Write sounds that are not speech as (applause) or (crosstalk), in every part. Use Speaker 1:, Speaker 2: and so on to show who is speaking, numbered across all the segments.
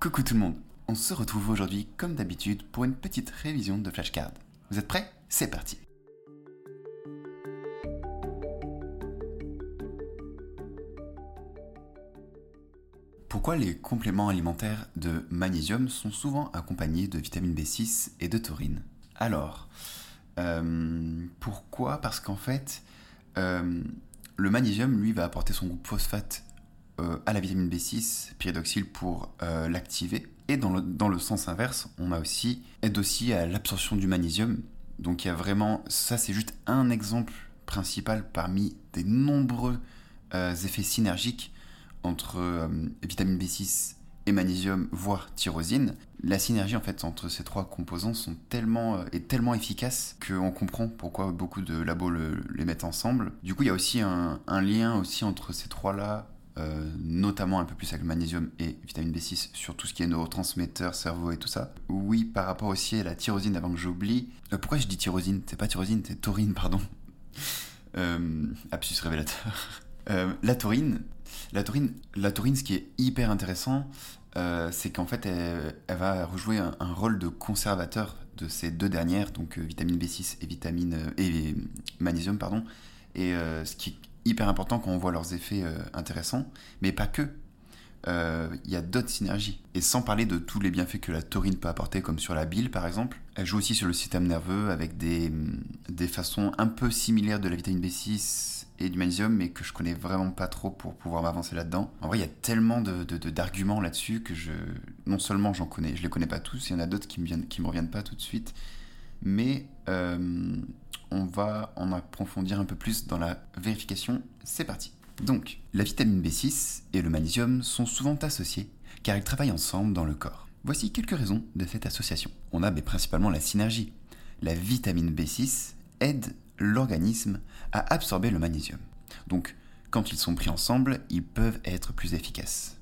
Speaker 1: Coucou tout le monde, on se retrouve aujourd'hui comme d'habitude pour une petite révision de flashcard. Vous êtes prêts? C'est parti. Pourquoi les compléments alimentaires de magnésium sont souvent accompagnés de vitamine B6 et de taurine? Alors, euh, pourquoi? Parce qu'en fait, euh, le magnésium, lui, va apporter son groupe phosphate à la vitamine B6, pyridoxyle, pour euh, l'activer. Et dans le, dans le, sens inverse, on a aussi, aide aussi à l'absorption du magnésium. Donc il y a vraiment, ça c'est juste un exemple principal parmi des nombreux euh, effets synergiques entre euh, vitamine B6 et magnésium, voire tyrosine. La synergie en fait entre ces trois composants sont tellement, euh, est tellement efficace qu'on comprend pourquoi beaucoup de labos le, les mettent ensemble. Du coup, il y a aussi un, un lien aussi entre ces trois-là euh, notamment un peu plus avec le magnésium et vitamine B6 sur tout ce qui est neurotransmetteurs, cerveau et tout ça. Oui, par rapport aussi à la tyrosine, avant que j'oublie. Euh, pourquoi je dis tyrosine? C'est pas tyrosine, c'est taurine, pardon. (laughs) euh, absus révélateur. (laughs) La taurine, la taurine, la taurine, ce qui est hyper intéressant, c'est qu'en fait, elle, va rejouer un, un, rôle de conservateur de ces deux dernières, donc vitamine B6 et vitamine et magnésium, pardon. Et ce qui hyper important quand on voit leurs effets euh, intéressants, mais pas que. Il euh, y a d'autres synergies. Et sans parler de tous les bienfaits que la taurine peut apporter, comme sur la bile par exemple, elle joue aussi sur le système nerveux avec des, des façons un peu similaires de la vitamine B6 et du magnésium, mais que je connais vraiment pas trop pour pouvoir m'avancer là-dedans. En vrai, il y a tellement d'arguments de, de, de là-dessus que je, non seulement j'en connais, je les connais pas tous, il y en a d'autres qui qui me reviennent pas tout de suite, mais euh, on va en approfondir un peu plus dans la vérification. C'est parti. Donc, la vitamine B6 et le magnésium sont souvent associés car ils travaillent ensemble dans le corps. Voici quelques raisons de cette association. On a principalement la synergie. La vitamine B6 aide l'organisme à absorber le magnésium. Donc, quand ils sont pris ensemble, ils peuvent être plus efficaces.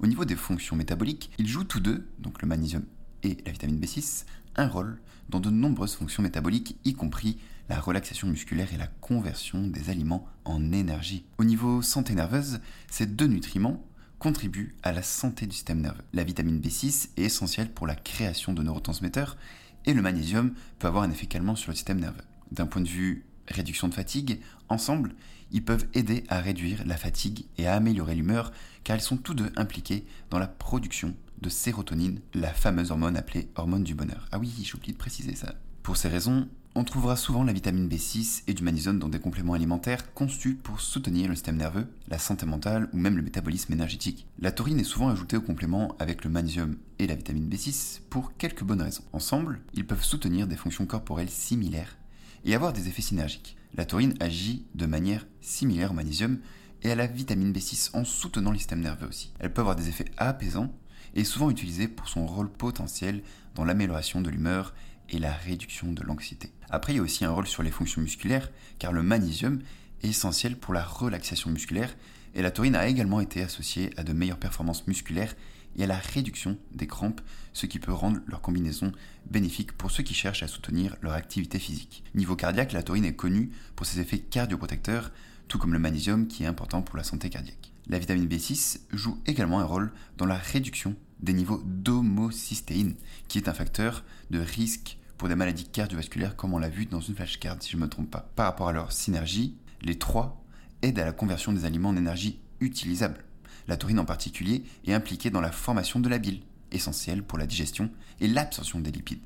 Speaker 1: Au niveau des fonctions métaboliques, ils jouent tous deux, donc le magnésium et la vitamine B6, rôle dans de nombreuses fonctions métaboliques, y compris la relaxation musculaire et la conversion des aliments en énergie. Au niveau santé nerveuse, ces deux nutriments contribuent à la santé du système nerveux. La vitamine B6 est essentielle pour la création de neurotransmetteurs et le magnésium peut avoir un effet calmant sur le système nerveux. D'un point de vue réduction de fatigue, ensemble, ils peuvent aider à réduire la fatigue et à améliorer l'humeur car ils sont tous deux impliqués dans la production de sérotonine, la fameuse hormone appelée hormone du bonheur. Ah oui, j'ai oublié de préciser ça. Pour ces raisons, on trouvera souvent la vitamine B6 et du magnésium dans des compléments alimentaires conçus pour soutenir le système nerveux, la santé mentale ou même le métabolisme énergétique. La taurine est souvent ajoutée au complément avec le magnésium et la vitamine B6 pour quelques bonnes raisons. Ensemble, ils peuvent soutenir des fonctions corporelles similaires et avoir des effets synergiques. La taurine agit de manière similaire au magnésium et à la vitamine B6 en soutenant le système nerveux aussi. Elle peut avoir des effets apaisants et souvent utilisée pour son rôle potentiel dans l'amélioration de l'humeur et la réduction de l'anxiété. Après, il y a aussi un rôle sur les fonctions musculaires, car le magnésium est essentiel pour la relaxation musculaire, et la taurine a également été associée à de meilleures performances musculaires et à la réduction des crampes, ce qui peut rendre leur combinaison bénéfique pour ceux qui cherchent à soutenir leur activité physique. Niveau cardiaque, la taurine est connue pour ses effets cardioprotecteurs, tout comme le magnésium qui est important pour la santé cardiaque. La vitamine B6 joue également un rôle dans la réduction des niveaux d'homocystéine, qui est un facteur de risque pour des maladies cardiovasculaires comme on l'a vu dans une flashcard si je ne me trompe pas. Par rapport à leur synergie, les trois aident à la conversion des aliments en énergie utilisable. La taurine en particulier est impliquée dans la formation de la bile, essentielle pour la digestion et l'absorption des lipides.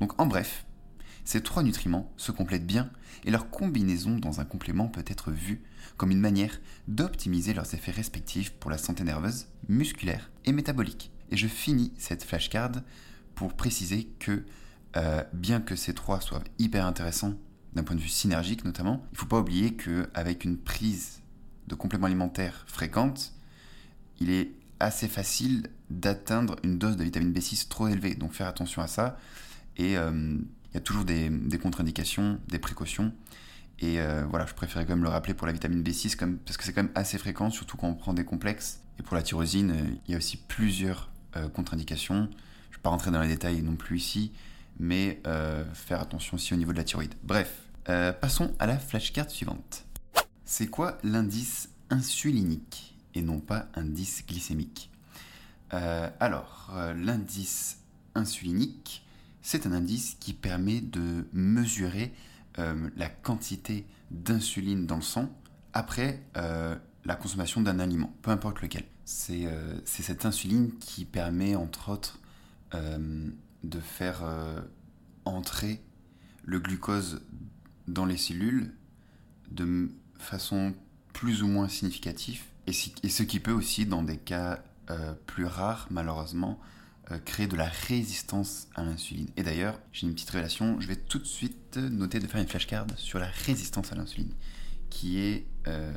Speaker 1: Donc en bref, ces trois nutriments se complètent bien et leur combinaison dans un complément peut être vue comme une manière d'optimiser leurs effets respectifs pour la santé nerveuse, musculaire et métabolique. Et je finis cette flashcard pour préciser que euh, bien que ces trois soient hyper intéressants d'un point de vue synergique notamment, il ne faut pas oublier qu'avec une prise de compléments alimentaires fréquente, il est assez facile d'atteindre une dose de vitamine B6 trop élevée. Donc faire attention à ça. Et euh, il y a toujours des, contre-indications, des précautions. Et euh, voilà, je préférais quand même le rappeler pour la vitamine B6 comme, parce que c'est quand même assez fréquent, surtout quand on prend des complexes. Et pour la tyrosine, euh, il y a aussi plusieurs euh, contre-indications. Je ne vais pas rentrer dans les détails non plus ici, mais faire attention aussi au niveau de la thyroïde. Bref, passons à la flashcard suivante. C'est quoi l'indice insulinique et non pas indice glycémique? Alors, l'indice insulinique, c'est un indice qui permet de mesurer euh, la quantité d'insuline dans le sang après la consommation d'un aliment, peu importe lequel. C'est cette insuline qui permet, entre autres, de faire entrer le glucose dans les cellules de façon plus ou moins significative, et, ce qui peut aussi, dans des cas euh, plus rares, malheureusement, euh, créer de la résistance à l'insuline. Et d'ailleurs, j'ai une petite révélation, je vais tout de suite noter de faire une flashcard sur la résistance à l'insuline, qui est euh,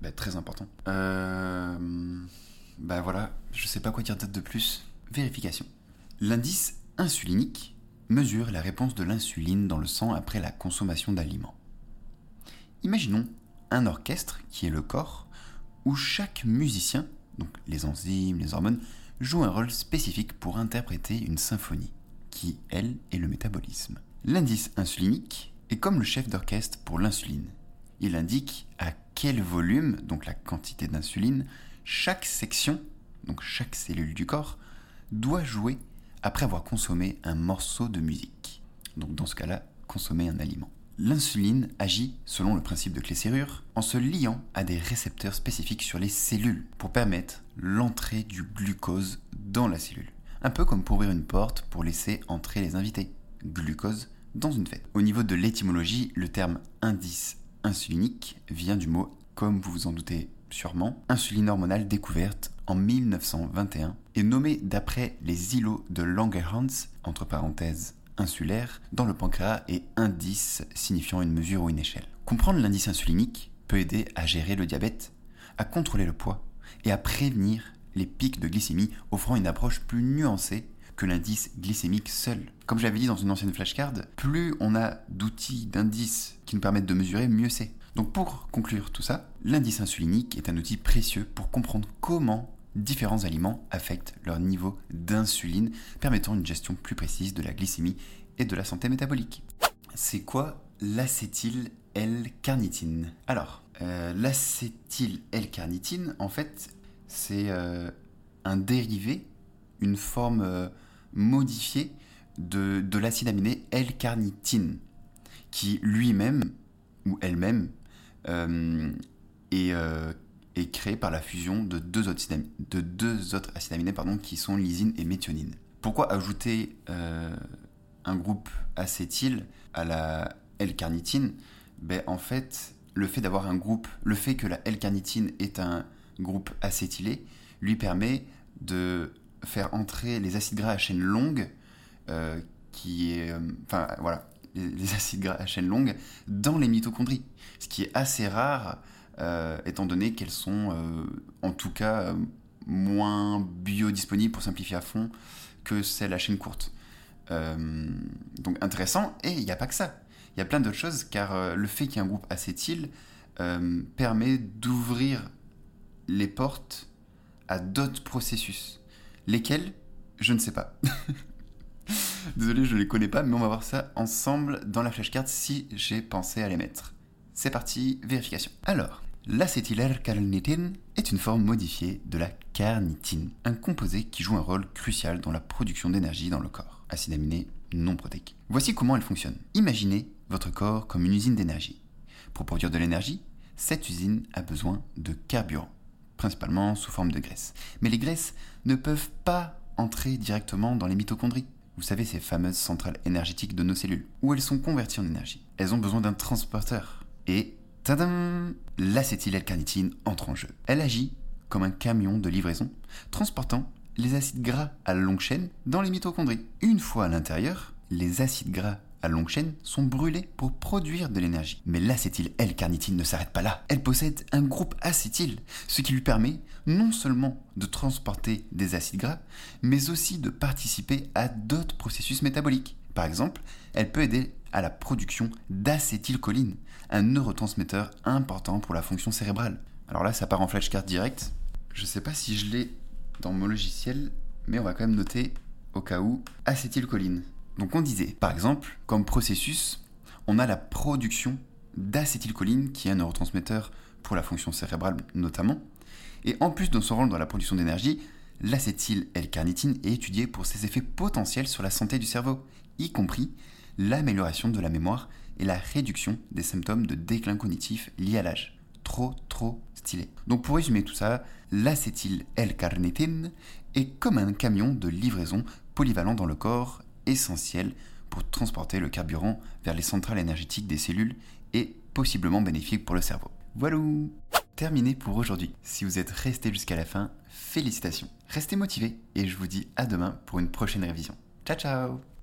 Speaker 1: bah, très important. bah voilà, je sais pas quoi dire de plus. Vérification. L'indice insulinique mesure la réponse de l'insuline dans le sang après la consommation d'aliments. Imaginons un orchestre, qui est le corps, où chaque musicien, donc les enzymes, les hormones, joue un rôle spécifique pour interpréter une symphonie, qui, elle, est le métabolisme. L'indice insulinique est comme le chef d'orchestre pour l'insuline. Il indique à quel volume, donc la quantité d'insuline, chaque section, donc chaque cellule du corps, doit jouer après avoir consommé un morceau de musique. Donc dans ce cas-là, consommer un aliment. L'insuline agit selon le principe de clé-serrure en se liant à des récepteurs spécifiques sur les cellules pour permettre l'entrée du glucose dans la cellule. Un peu comme pour ouvrir une porte pour laisser entrer les invités. Glucose dans une fête. Au niveau de l'étymologie, le terme indice insulinique vient du mot, comme vous vous en doutez sûrement, insuline hormonale découverte en 1921 et nommée d'après les îlots de Langerhans, entre parenthèses insulaire dans le pancréas et indice signifiant une mesure ou une échelle. Comprendre l'indice insulinique peut aider à gérer le diabète, à contrôler le poids et à prévenir les pics de glycémie, offrant une approche plus nuancée que l'indice glycémique seul. Comme je l'avais dit dans une ancienne flashcard, plus on a d'outils, d'indices qui nous permettent de mesurer, mieux c'est. Donc pour conclure tout ça, l'indice insulinique est un outil précieux pour comprendre comment différents aliments affectent leur niveau d'insuline, permettant une gestion plus précise de la glycémie et de la santé métabolique. C'est quoi l'acétyl L-carnitine Alors, euh, l'acétyl L-carnitine, en fait, c'est euh, un dérivé, une forme euh, modifiée de, de l'acide aminé L-carnitine, qui lui-même, ou elle-même, est est créé par la fusion de deux autres, de deux autres acides aminés pardon, qui sont lysine et méthionine. Pourquoi ajouter euh, un groupe acétyl à la L-carnitine? Ben, En fait, le fait d'avoir un groupe, le fait que la L-carnitine est un groupe acétylé, lui permet de faire entrer les acides gras à chaîne longue, euh, qui est, euh, enfin voilà, les, acides gras à chaîne longue dans les mitochondries, ce qui est assez rare étant donné qu'elles sont euh, en tout cas euh, moins biodisponibles pour simplifier à fond que celles à chaîne courte. donc intéressant, et il n'y a pas que ça. Il y a plein d'autres choses, car le fait qu'il y ait un groupe acétyl permet d'ouvrir les portes à d'autres processus. Lesquels? Je ne sais pas. (laughs) Désolé, je ne les connais pas, mais on va voir ça ensemble dans la flashcard si j'ai pensé à les mettre. C'est parti, vérification. Alors, L'acétyl-L-carnitine est une forme modifiée de la carnitine, un composé qui joue un rôle crucial dans la production d'énergie dans le corps, acide aminé non protéique. Voici comment elle fonctionne. Imaginez votre corps comme une usine d'énergie. Pour produire de l'énergie, cette usine a besoin de carburant, principalement sous forme de graisse. Mais les graisses ne peuvent pas entrer directement dans les mitochondries. Vous savez, ces fameuses centrales énergétiques de nos cellules, où elles sont converties en énergie. Elles ont besoin d'un transporteur. Et Tadam L'acétyl-L-carnitine entre en jeu. Elle agit comme un camion de livraison, transportant les acides gras à longue chaîne dans les mitochondries. Une fois à l'intérieur, les acides gras à longue chaîne sont brûlés pour produire de l'énergie. Mais l'acétyl-L-carnitine ne s'arrête pas là. Elle possède un groupe acétyl, ce qui lui permet non seulement de transporter des acides gras, mais aussi de participer à d'autres processus métaboliques. Par exemple, elle peut aider à la production d'acétylcholine, un neurotransmetteur important pour la fonction cérébrale. Alors là, ça part en flashcard direct. Je ne sais pas si je l'ai dans mon logiciel, mais on va quand même noter au cas où acétylcholine. Donc on disait, par exemple, comme processus, on a la production d'acétylcholine, qui est un neurotransmetteur pour la fonction cérébrale notamment. Et en plus de son rôle dans la production d'énergie, L'acétyl-L-carnitine est étudiée pour ses effets potentiels sur la santé du cerveau, y compris l'amélioration de la mémoire et la réduction des symptômes de déclin cognitif liés à l'âge. Trop, trop stylé. Donc pour résumer tout ça, l'acétyl-L-carnitine est comme un camion de livraison polyvalent dans le corps, essentiel pour transporter le carburant vers les centrales énergétiques des cellules et possiblement bénéfique pour le cerveau. Voilà Terminé pour aujourd'hui. Si vous êtes resté jusqu'à la fin, félicitations. Restez motivés et je vous dis à demain pour une prochaine révision. Ciao ciao